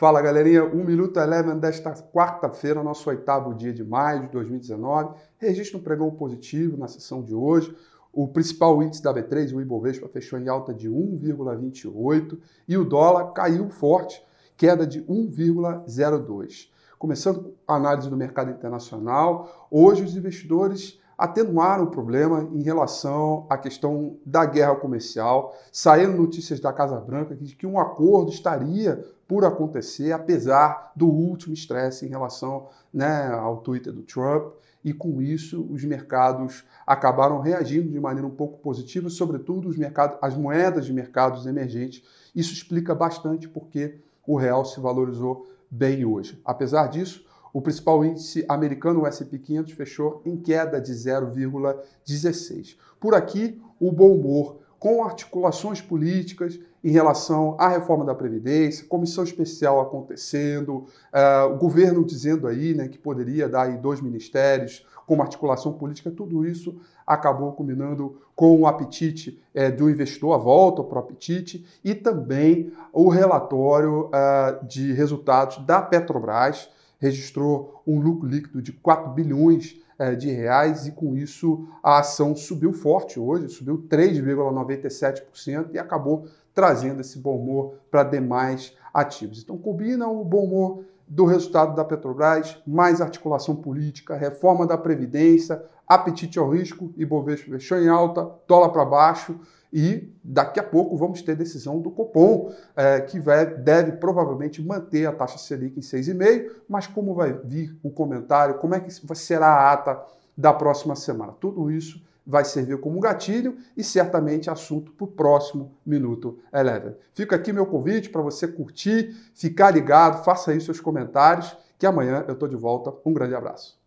Fala galerinha, 1 Minuto Eleven desta quarta-feira, nosso oitavo dia de maio de 2019. Registro um pregão positivo na sessão de hoje. O principal índice da B3, o Ibovespa, fechou em alta de 1,28 e o dólar caiu forte, queda de 1,02. Começando a análise do mercado internacional, hoje os investidores atenuaram o problema em relação à questão da guerra comercial. Saíram notícias da Casa Branca de que um acordo estaria por acontecer, apesar do último estresse em relação né, ao Twitter do Trump. E com isso, os mercados acabaram reagindo de maneira um pouco positiva, sobretudo os mercados, as moedas de mercados emergentes. Isso explica bastante porque o real se valorizou bem hoje. Apesar disso, o principal índice americano, o S&P 500, fechou em queda de 0,16. Por aqui, o bom humor, com articulações políticas em relação à reforma da Previdência, comissão especial acontecendo, uh, o governo dizendo aí né, que poderia dar aí dois ministérios com uma articulação política, tudo isso acabou combinando com o apetite é, do investidor, a volta para o apetite, e também o relatório uh, de resultados da Petrobras, registrou um lucro líquido de 4 bilhões é, de reais e com isso a ação subiu forte hoje, subiu 3,97% e acabou trazendo esse bom humor para demais ativos. Então combina o bom humor do resultado da Petrobras, mais articulação política, reforma da Previdência, apetite ao risco, Ibovespa fechou em alta, dólar para baixo, e daqui a pouco vamos ter decisão do Copom, é, que vai, deve provavelmente manter a taxa Selic em 6,5%, mas como vai vir o comentário, como é que será a ata da próxima semana? Tudo isso vai servir como gatilho e certamente assunto para o próximo Minuto Eleven. Fica aqui meu convite para você curtir, ficar ligado, faça aí seus comentários, que amanhã eu estou de volta. Um grande abraço.